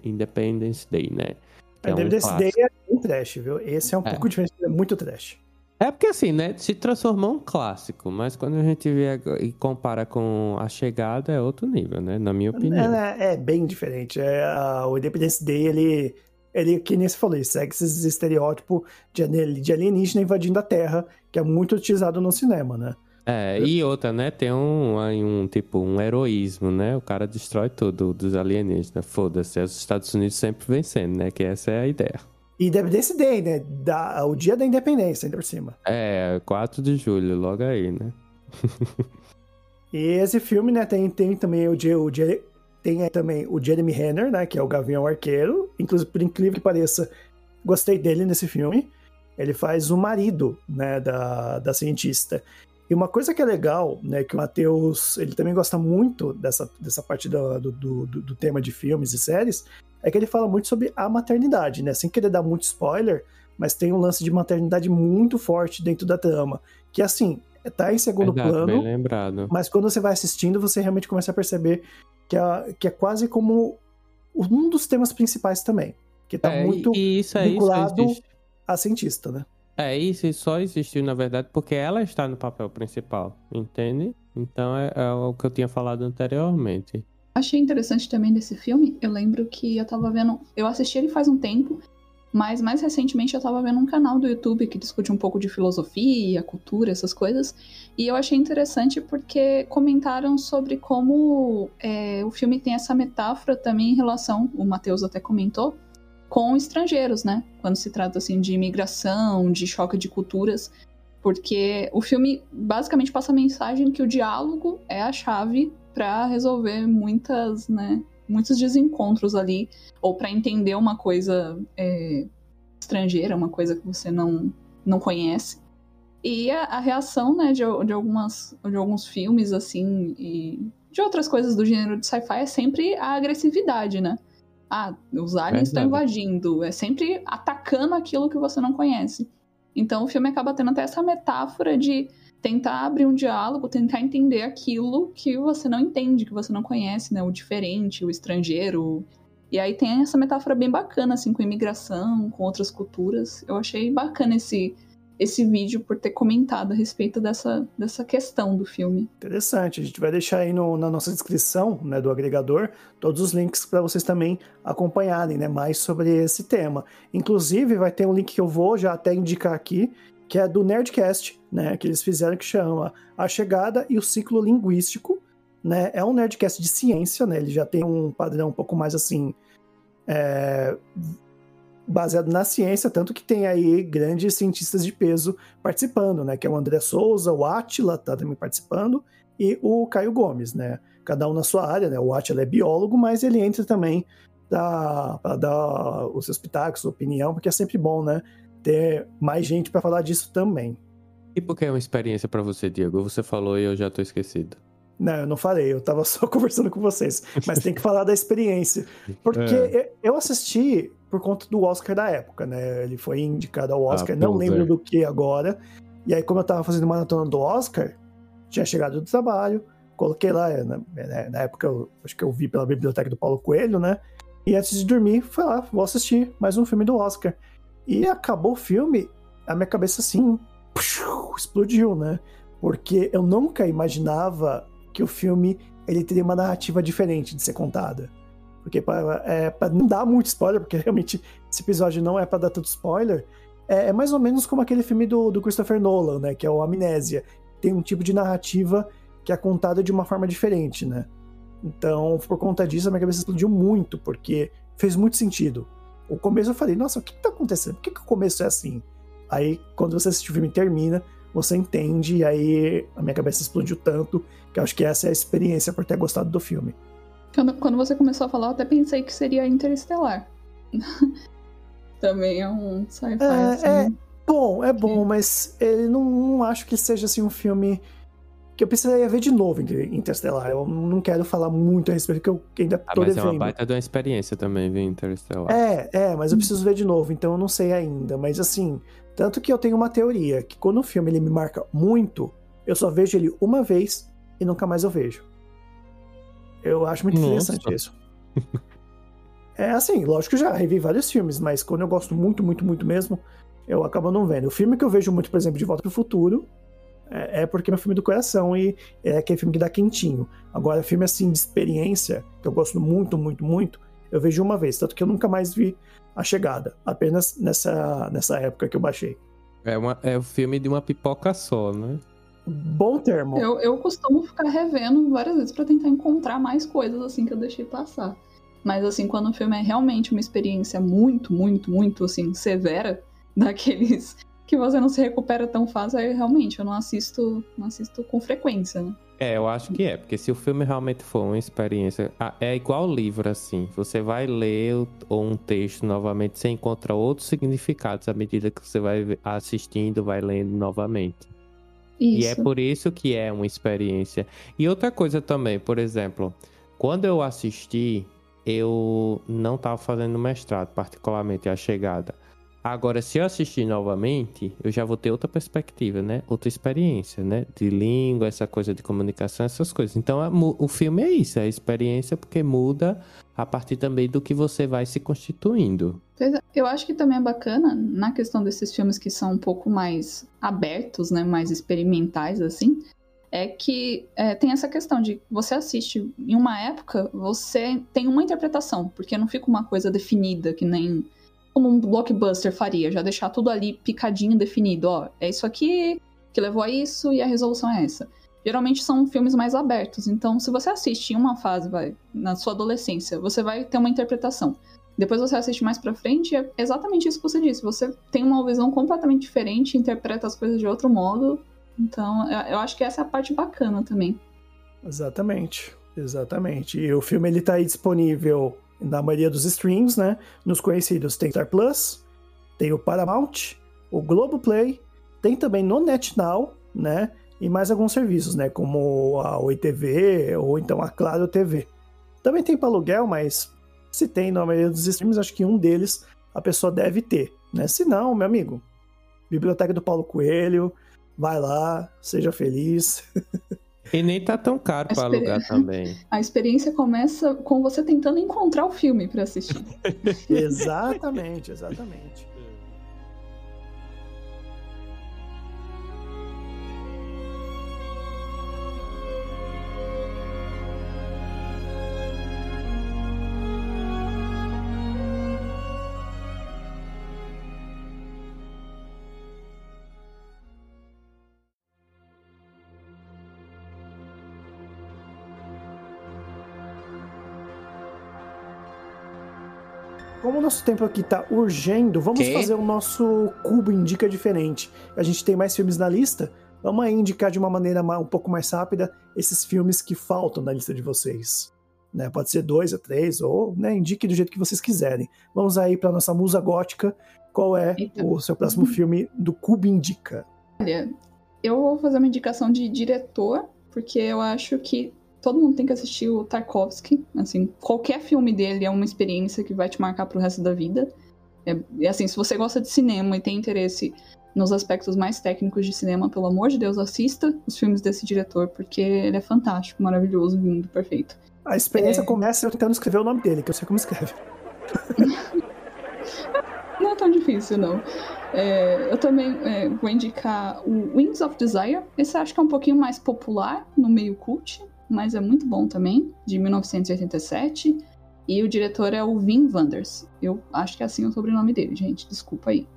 Independence Day, né? Que Independence é um Day é um trash, viu? Esse é um é. pouco diferente, é muito trash. É porque assim, né? Se transformou um clássico, mas quando a gente vê e compara com a chegada, é outro nível, né? Na minha opinião. É, é bem diferente. É, a, o Independence Day, ele ele, que nem se falou, ele segue esses estereótipos de, alienígena invadindo a Terra, que é muito utilizado no cinema, né? É, e outra, né? Tem um, um tipo, um heroísmo, né? O cara destrói tudo dos alienígenas. Foda-se, é os Estados Unidos sempre vencendo, né? Que essa é a ideia. E Independence Day, né? Da, o dia da independência, ainda por cima. É, 4 de julho, logo aí, né? (laughs) e esse filme, né, tem, tem também o, o, tem também o Jeremy Renner, né, que é o Gavião Arqueiro. Inclusive, por incrível que pareça, gostei dele nesse filme. Ele faz o marido, né, da, da cientista. E uma coisa que é legal, né, que o Matheus, ele também gosta muito dessa, dessa parte do, do, do, do, tema de filmes e séries, é que ele fala muito sobre a maternidade, né, sem querer dar muito spoiler, mas tem um lance de maternidade muito forte dentro da trama, que assim, tá em segundo Verdade, plano, mas quando você vai assistindo, você realmente começa a perceber que é, que é quase como um dos temas principais também, que tá É, muito e isso aí vinculado existe- a cientista, né? É, isso só existiu, na verdade, porque ela está no papel principal, entende? Então é, é o que eu tinha falado anteriormente. Achei interessante também desse filme. Eu lembro que eu tava vendo. Eu assisti ele faz um tempo, mas mais recentemente eu tava vendo um canal do YouTube que discute um pouco de filosofia, cultura, essas coisas. E eu achei interessante porque comentaram sobre como é, o filme tem essa metáfora também em relação, o Matheus até comentou, com estrangeiros, né? Quando se trata assim de imigração, de choque de culturas. Porque o filme basicamente passa a mensagem que o diálogo é a chave para resolver muitas, né, muitos desencontros ali, ou para entender uma coisa é, estrangeira, uma coisa que você não, não conhece. E a, a reação, né, de, de, algumas, de alguns filmes, assim, e de outras coisas do gênero de sci-fi é sempre a agressividade, né? Ah, os aliens estão invadindo, é sempre atacando aquilo que você não conhece. Então o filme acaba tendo até essa metáfora de tentar abrir um diálogo, tentar entender aquilo que você não entende, que você não conhece, né? O diferente, o estrangeiro. E aí tem essa metáfora bem bacana, assim, com imigração, com outras culturas. Eu achei bacana esse, esse vídeo por ter comentado a respeito dessa, dessa questão do filme. Interessante. A gente vai deixar aí no- na nossa descrição né, do agregador todos os links para vocês também acompanharem né, mais sobre esse tema. Inclusive, vai ter um link que eu vou já até indicar aqui, que é do Nerdcast, né, que eles fizeram que chama A Chegada e o Ciclo Linguístico. Né? É um Nerdcast de ciência, né? ele já tem um padrão um pouco mais assim. é, baseado na ciência, tanto que tem aí grandes cientistas de peso participando, né? Que é o André Souza, o Atila tá também participando, e o Caio Gomes, né? Cada um na sua área, né? O Atila é biólogo, mas ele entra também para dar os seus pitacos, opinião, porque é sempre bom, né? Ter mais gente para falar disso também. E por que é uma experiência pra você, Diego? Você falou e eu já tô esquecido. Não, eu não falei, eu tava (laughs) só conversando com vocês. Mas tem que falar da experiência. Porque É. eu assisti por conta do Oscar da época, né? Ele foi indicado ao Oscar, Ah, não lembro é. do que agora. E aí, como eu tava fazendo maratona do Oscar, tinha chegado do trabalho, coloquei lá, na, né, na época eu acho que eu vi pela biblioteca do Paulo Coelho, né? E antes de dormir, fui lá, vou assistir mais um filme do Oscar. E acabou o filme, a minha cabeça assim, explodiu, né? Porque eu nunca imaginava que o filme ele teria uma narrativa diferente de ser contada. Porque para é, pra não dar muito spoiler, porque (laughs) realmente esse episódio não é para dar tanto spoiler, é, é mais ou menos como aquele filme do, do Christopher Nolan, né? Que é o Amnésia. Tem um tipo de narrativa que é contada de uma forma diferente, né? Então, por conta disso, a minha cabeça explodiu muito, porque fez muito sentido. O começo eu falei, nossa, o que, que tá acontecendo? Por que, que o começo é assim? Aí, quando você assiste o filme e termina, você entende, e aí a minha cabeça explodiu tanto, que eu acho que essa é a experiência por ter gostado do filme. Quando, quando você começou a falar, eu até pensei que seria Interestelar. (laughs) Também é um sci-fi, É, assim. é. Bom, é bom, mas ele não, não acho que seja assim um filme que eu precisaria ver de novo Inter- Interstellar. Eu não quero falar muito a respeito, porque eu ainda Ah, tô mas é uma devendo. baita de uma experiência também, viu, Interstellar. É, é, mas eu preciso ver de novo, então eu não sei ainda. Mas assim, tanto que eu tenho uma teoria, que quando o filme ele me marca muito, eu só vejo ele uma vez e nunca mais eu vejo. Eu acho muito Nossa. interessante isso. (laughs) É assim, lógico que já revi vários filmes, mas quando eu gosto muito, muito, muito mesmo, eu acabo não vendo. O filme que eu vejo muito, por exemplo, De Volta pro Futuro, é, é porque é meu filme do coração e é aquele filme que dá quentinho. Agora, filme assim de experiência, que eu gosto muito, muito, muito, eu vejo uma vez, tanto que eu nunca mais vi A Chegada, apenas nessa, nessa época que eu baixei. É, uma, é o filme de uma pipoca só, né? Bom termo. Eu, eu costumo ficar revendo várias vezes pra tentar encontrar mais coisas assim que eu deixei passar. Mas assim, quando o filme é realmente uma experiência muito, muito, muito assim, severa, (laughs) daqueles que você não se recupera tão fácil, aí realmente eu não assisto, não assisto com frequência, né? É, eu acho que é, porque se o filme realmente for uma experiência. É igual livro, assim. Você vai ler um texto novamente, você encontra outros significados à medida que você vai assistindo, vai lendo novamente. Isso. E é por isso que é uma experiência. E outra coisa também, por exemplo, quando eu assisti, eu não estava fazendo mestrado, particularmente a chegada. Agora, se eu assistir novamente, eu já vou ter outra perspectiva, né? Outra experiência, né? De língua, essa coisa de comunicação, essas coisas. Então, o filme é isso, é a experiência porque muda a partir também do que você vai se constituindo. É, eu acho que também é bacana na questão desses filmes que são um pouco mais abertos, né? Mais experimentais, assim. É que é, tem essa questão de você assiste em uma época, você tem uma interpretação, porque não fica uma coisa definida, que nem como um blockbuster faria, já deixar tudo ali picadinho, definido, ó, é isso aqui que levou a isso e a resolução é essa. Geralmente são filmes mais abertos, então se você assiste em uma fase, vai, na sua adolescência, você vai ter uma interpretação. Depois você assiste mais pra frente, é exatamente isso que você disse. Você tem uma visão completamente diferente, interpreta as coisas de outro modo. Então, eu acho que essa é a parte bacana também. Exatamente, exatamente. E o filme ele tá aí disponível na maioria dos streams, né? Nos conhecidos tem Star Plus, tem o Paramount, o Globoplay, tem também no NetNow, né? E mais alguns serviços, né? Como a Oi TV ou então a Claro TV. Também tem para aluguel, mas se tem na maioria dos streams, acho que um deles a pessoa deve ter, né? Se não, meu amigo, Biblioteca do Paulo Coelho, vai lá, seja feliz. (laughs) E nem tá tão caro para alugar também. (laughs) A experiência começa com você tentando encontrar o filme para assistir. (laughs) exatamente, exatamente. Como o nosso tempo aqui tá urgendo, vamos que? fazer o nosso cubo indica diferente. A gente tem mais filmes na lista. Vamos aí indicar de uma maneira um pouco mais rápida esses filmes que faltam na lista de vocês. Né? Pode ser dois ou três, ou né, indique do jeito que vocês quiserem. Vamos aí para nossa musa gótica. Qual é Eita. o seu próximo uhum. filme do Cubo Indica? Olha, eu vou fazer uma indicação de diretor, porque eu acho que todo mundo tem que assistir o Tarkovsky. Assim, qualquer filme dele é uma experiência que vai te marcar pro resto da vida. É, e assim, se você gosta de cinema e tem interesse nos aspectos mais técnicos de cinema, pelo amor de Deus, assista os filmes desse diretor, porque ele é fantástico, maravilhoso, lindo, perfeito. A experiência é... começa eu tentando escrever o nome dele, que eu sei como escreve. (laughs) não é tão difícil, não. É, eu também é, vou indicar o Wings of Desire. Esse acho que é um pouquinho mais popular no meio cult mas é muito bom também, de 1987. E o diretor é o Wim Wenders. Eu acho que é assim o sobrenome dele, gente. Desculpa aí.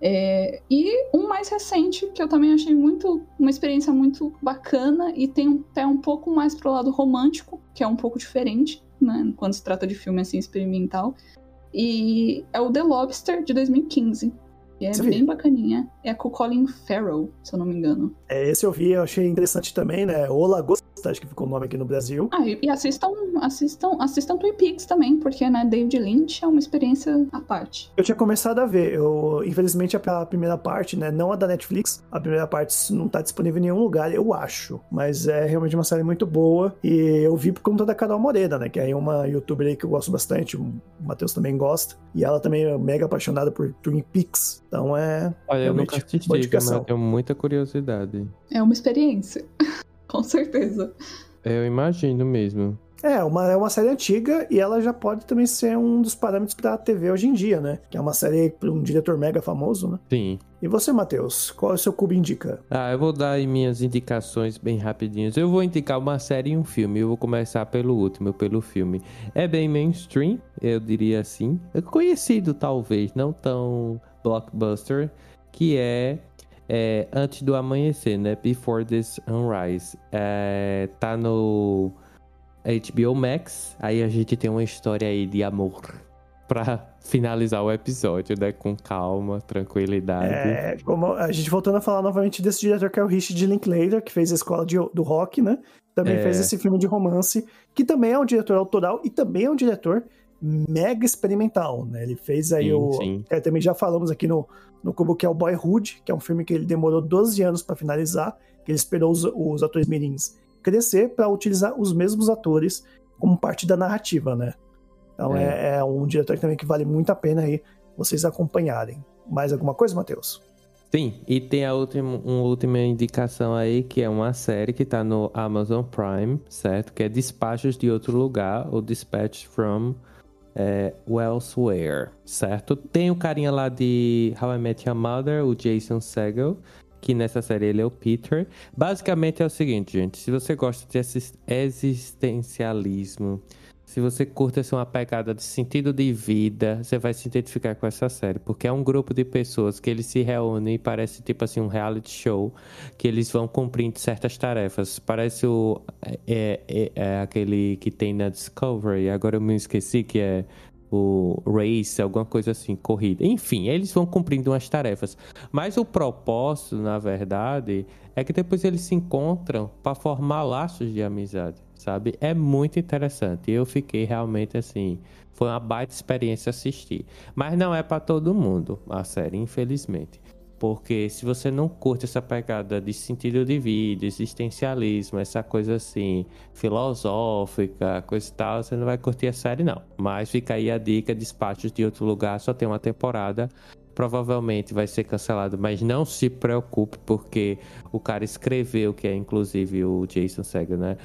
É, e um mais recente, que eu também achei muito uma experiência muito bacana e tem até um pouco mais pro lado romântico, que é um pouco diferente, né? Quando se trata de filme assim experimental. E é o The Lobster de 2015 é Você bem viu? bacaninha. É com o Colin Farrell, se eu não me engano. É, esse eu vi, eu achei interessante também, né? O Lagosta, acho que ficou o nome aqui no Brasil. Ah, e, assistam, assistam, assistam Twin Peaks também, porque, né, David Lynch é uma experiência à parte. Eu tinha começado a ver, eu, infelizmente, a primeira parte, né, não a da Netflix, a primeira parte não tá disponível em nenhum lugar, eu acho. Mas é realmente uma série muito boa, e eu vi por conta da Carol Morena, né, que é uma youtuber aí que eu gosto bastante, o Matheus também gosta, e ela também é mega apaixonada por Twin Peaks. Então é. Olha, eu nunca assisti, mas eu tenho muita curiosidade. É uma experiência. (laughs) (laughs) Com certeza. Eu imagino mesmo. É, uma, é uma série antiga e ela já pode também ser um dos parâmetros da TV hoje em dia, né? Que é uma série para um diretor mega famoso, né? Sim. E você, Matheus, qual é o seu cubo indica? Ah, eu vou dar aí minhas indicações bem rapidinhas. Eu vou indicar uma série e um filme. Eu vou começar pelo último, pelo filme. É bem mainstream, eu diria assim. É conhecido, talvez, não tão blockbuster, que é é, Antes do Amanhecer, né? Before the Sunrise. É, tá no HBO Max. Aí a gente tem uma história aí de amor (laughs) pra finalizar o episódio, né? Com calma, tranquilidade. É, como a gente voltando a falar novamente desse diretor que é o Richard Linklater, que fez a escola de, do rock, né? Também É. fez esse filme de romance, que também é um diretor autoral e também é um diretor mega experimental, né? Ele fez aí Sim, o. sim. que também já falamos aqui no, no Cubo, que é o Boyhood, que é um filme que ele demorou 12 anos pra finalizar, que ele esperou os, os atores mirins crescer pra utilizar os mesmos atores como parte da narrativa, né? Então é, é um diretor também que vale muito a pena aí vocês acompanharem. Mais alguma coisa, Matheus? Sim, e tem a última, uma última indicação aí, que é uma série que tá no Amazon Prime, certo? Que é Despachos de Outro Lugar, ou Dispatch from é, Elsewhere, certo? Tem o carinha lá de How I Met Your Mother, o Jason Segel, que nessa série ele é o Peter. Basicamente é o seguinte, gente, se você gosta de existencialismo, se você curte assim, uma pegada de sentido de vida, você vai se identificar com essa série, porque é um grupo de pessoas que eles se reúnem e parece tipo assim um reality show, que eles vão cumprindo certas tarefas. Parece o é, é- é aquele que tem na Discovery, agora eu me esqueci que é o race, alguma coisa assim, corrida. Enfim, eles vão cumprindo umas tarefas. Mas o propósito, na verdade, é que depois eles se encontram para formar laços de amizade, sabe? É muito interessante. Eu fiquei realmente assim, foi uma baita experiência assistir. Mas não é para todo mundo a série, infelizmente. Porque se você não curte essa pegada de sentido de vida, existencialismo, essa coisa assim, filosófica, coisa e tal, você não vai curtir a série, não. Mas fica aí a dica: Despachos de Outro Lugar só tem uma temporada. Provavelmente vai ser cancelado, mas não se preocupe, porque o cara escreveu, que é inclusive o Jason Segel, né?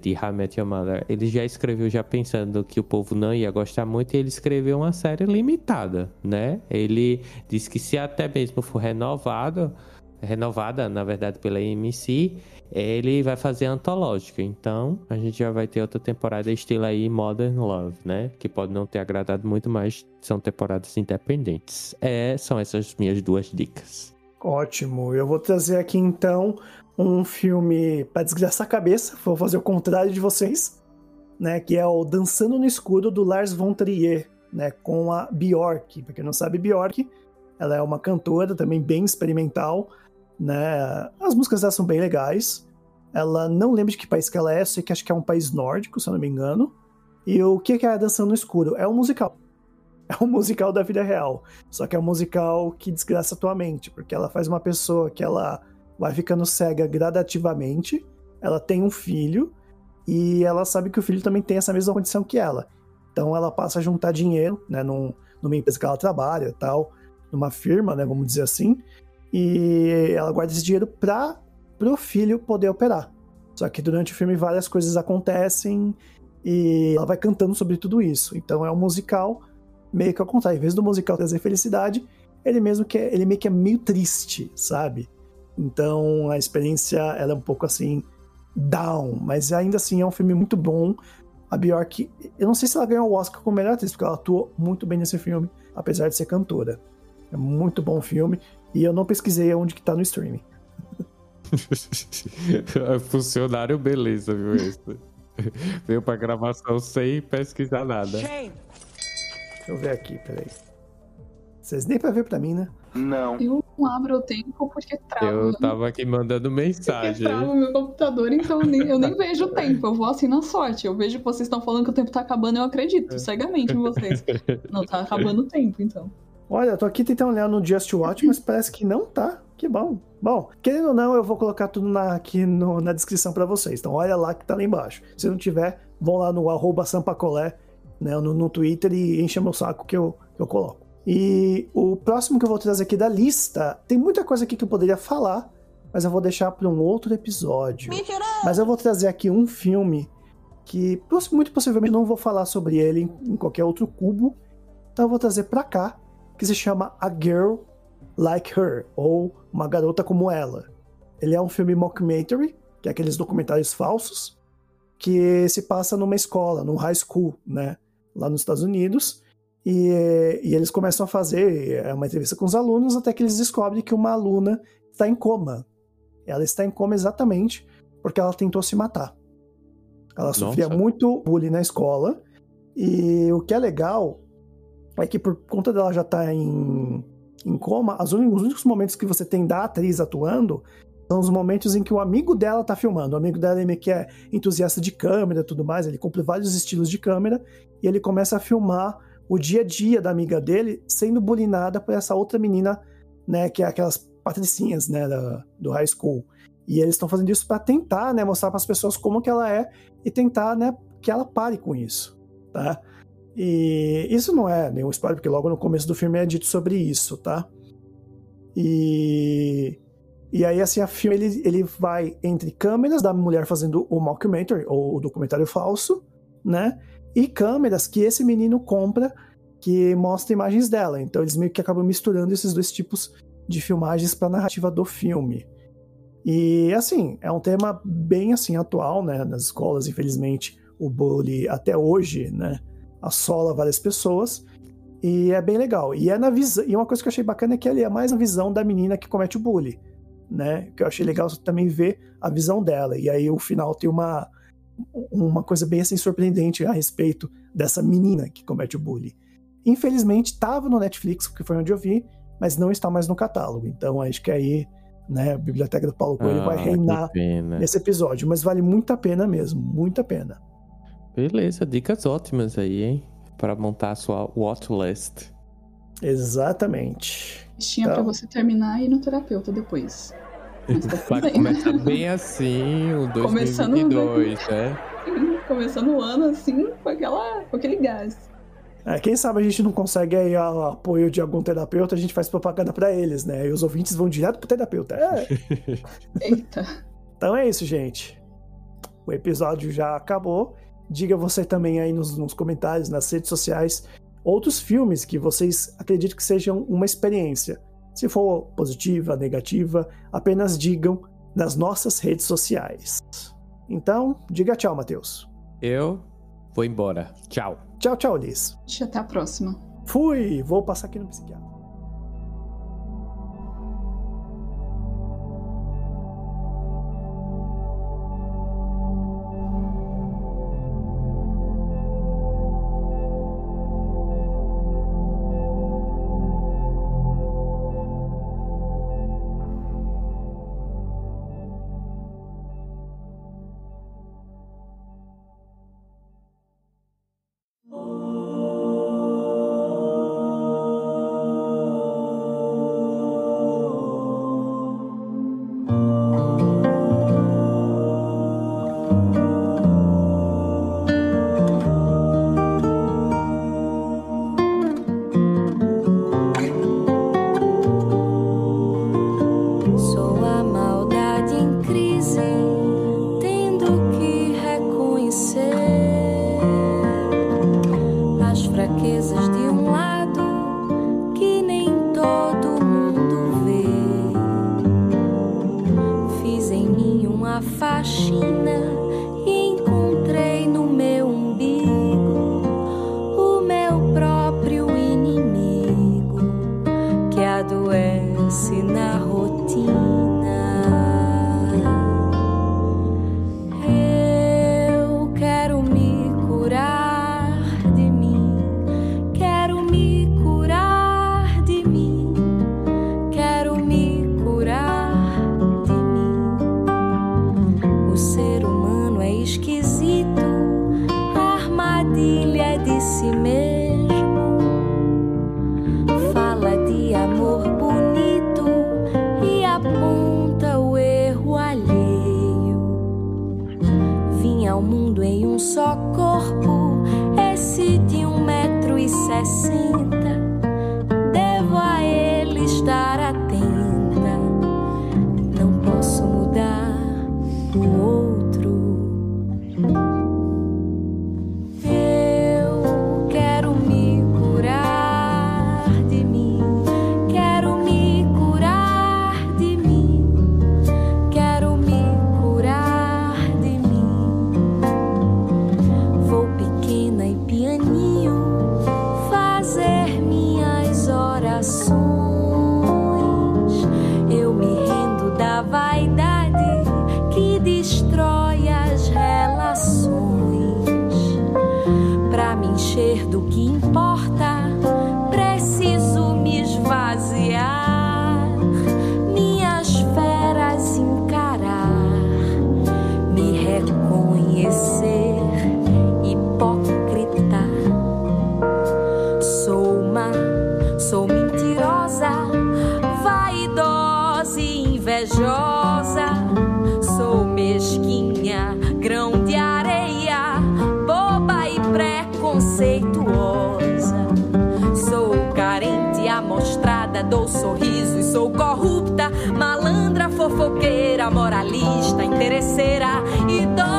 De How I Met Your Mother. Ele já escreveu já pensando que o povo não ia gostar muito e ele escreveu uma série limitada, né? Ele disse que se até mesmo for renovado, renovada, na verdade, pela AMC, ele vai fazer antológica. Então, a gente já vai ter outra temporada estilo aí Modern Love, né? Que pode não ter agradado muito, mas são temporadas independentes. É, são essas minhas duas dicas. Ótimo. Eu vou trazer aqui então um filme pra desgraçar a cabeça. Vou fazer o contrário de vocês, né? Que é o Dançando no Escuro do Lars von Trier, né? Com a Bjork. Pra quem não sabe, Bjork, ela é uma cantora também bem experimental, né? As músicas dela são bem legais. Ela não lembro de que país que ela é, sei que acho que é um país nórdico, se eu não me engano. E o que é Dançando no Escuro? É um musical. (laughs) É um musical da vida real. Só que é um musical que desgraça a tua mente, porque ela faz uma pessoa que ela vai ficando cega gradativamente, ela tem um filho, e ela sabe que o filho também tem essa mesma condição que ela. Então ela passa a juntar dinheiro, né, num, numa empresa que ela trabalha tal, numa firma, né, vamos dizer assim, e ela guarda esse dinheiro para o filho poder operar. Só que durante o filme várias coisas acontecem e ela vai cantando sobre tudo isso. Então é um musical meio que ao contrário. Em vez do musical trazer felicidade, ele mesmo que é, ele meio que é meio triste, sabe? Então a experiência ela é um pouco assim down, mas ainda assim é um filme muito bom. A Bjork, eu não sei se ela ganhou o Oscar como melhor atriz, porque ela atuou muito bem nesse filme, apesar de ser cantora. É muito bom filme e eu não pesquisei onde que tá no streaming. (laughs) Funcionário, beleza, viu? Esse? Veio pra gravação sem pesquisar nada. Deixa eu ver aqui, peraí. Vocês nem pra ver pra mim, né? Não. Eu não abro o tempo porque trava. Eu tava aqui mandando Porque mensagem. trava o meu computador, então eu nem, eu nem vejo o tempo. Eu vou assim na sorte. Eu vejo que vocês estão falando que o tempo tá acabando, eu acredito (laughs) cegamente em vocês. Não, tá acabando o tempo, então. Olha, eu tô aqui tentando olhar no Just Watch, mas parece que não tá. Que bom. Bom, querendo ou não, eu vou colocar tudo na- aqui no- na descrição pra vocês. Então olha lá que tá lá embaixo. Se não tiver, vão lá no arroba sampacolé, né, no, no Twitter e encha meu saco que eu, eu coloco. E o próximo que eu vou trazer aqui da lista, tem muita coisa aqui que eu poderia falar, mas eu vou deixar pra um outro episódio. Mas eu vou trazer aqui um filme que muito possivelmente não vou falar sobre ele em, em qualquer outro cubo. Então eu vou trazer pra cá, que se chama A Girl Like Her, ou Uma Garota Como Ela. Ele é um filme mockumentary, que é aqueles documentários falsos, que se passa numa escola, num high school, né, lá nos Estados Unidos. E, e eles começam a fazer é, uma entrevista com os alunos até que eles descobrem que uma aluna está em coma. Ela está em coma exatamente porque ela tentou se matar. Ela Nossa. sofria muito bullying na escola. E o que é legal é que por conta dela já estar em, em coma, os únicos momentos que você tem da atriz atuando são os momentos em que o amigo dela tá filmando. O amigo dela meio que é entusiasta de câmera e tudo mais, ele compra vários estilos de câmera e ele começa a filmar o dia a dia da amiga dele sendo bulinada por essa outra menina, né, que é aquelas patricinhas, né, da, do high school. E eles estão fazendo isso para tentar, né, mostrar para as pessoas como que ela é e tentar, né, que ela pare com isso, tá? E isso não é nenhum spoiler, porque logo no começo do filme é dito sobre isso, tá? E e aí, assim, a filme ele, ele vai entre câmeras da mulher fazendo o mockumentary, ou o documentário falso, né? E câmeras que esse menino compra que mostra imagens dela. Então eles meio que acabam misturando esses dois tipos de filmagens para a narrativa do filme. E assim, é um tema bem assim atual, né? Nas escolas, infelizmente, o bullying até hoje, né? Assola várias pessoas. E é bem legal. E é na visão. E uma coisa que eu achei bacana é que ele é mais a visão da menina que comete o bullying né? Que eu achei legal também ver a visão dela. E aí o final tem uma, uma coisa bem assim surpreendente a respeito dessa menina que comete o bullying. Infelizmente estava no Netflix, que foi onde eu vi, mas não está mais no catálogo. Então acho que aí, né, a biblioteca do Paulo Coelho vai Ah, reinar que pena. nesse episódio, mas vale muito a pena mesmo, muito a pena. Beleza, dicas ótimas aí, hein? Para montar a sua watchlist. Exatamente. Tinha Então. pra você terminar e ir no terapeuta depois. Mas tá Vai bem. começar bem assim o (laughs) Começando 2022, né? Começando o ano assim, com, aquela, com aquele gás. É, quem sabe a gente não consegue aí o apoio de algum terapeuta, a gente faz propaganda para eles, né? E os ouvintes vão direto pro terapeuta. É. (laughs) Eita. Então é isso, gente. O episódio já acabou. Diga você também aí nos, nos comentários, nas redes sociais, outros filmes que vocês acreditam que sejam uma experiência. Se for positiva, negativa, apenas digam nas nossas redes sociais. Então, diga tchau, Matheus. Eu vou embora. Tchau. Tchau, tchau, Liz. Até a próxima. Fui! Vou passar aqui no psiquiatra. Sorriso e Sou corrupta, malandra, fofoqueira, moralista, interesseira, e dó.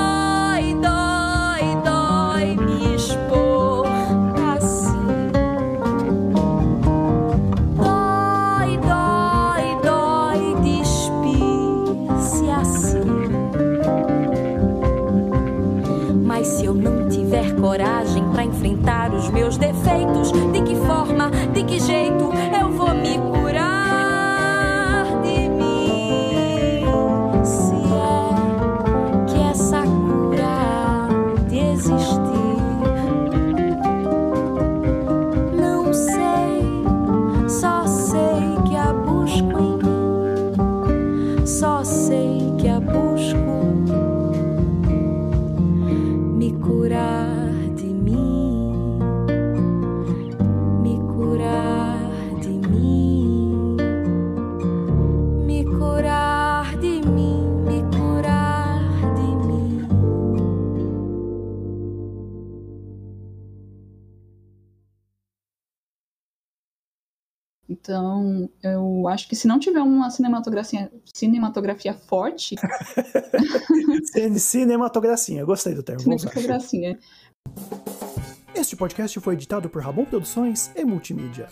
Então, eu acho que se não tiver uma cinematografia, cinematografia forte. (laughs) cinematografia, gostei do termo. Cinematografia. Este podcast foi editado por Rabon Produções e Multimídia.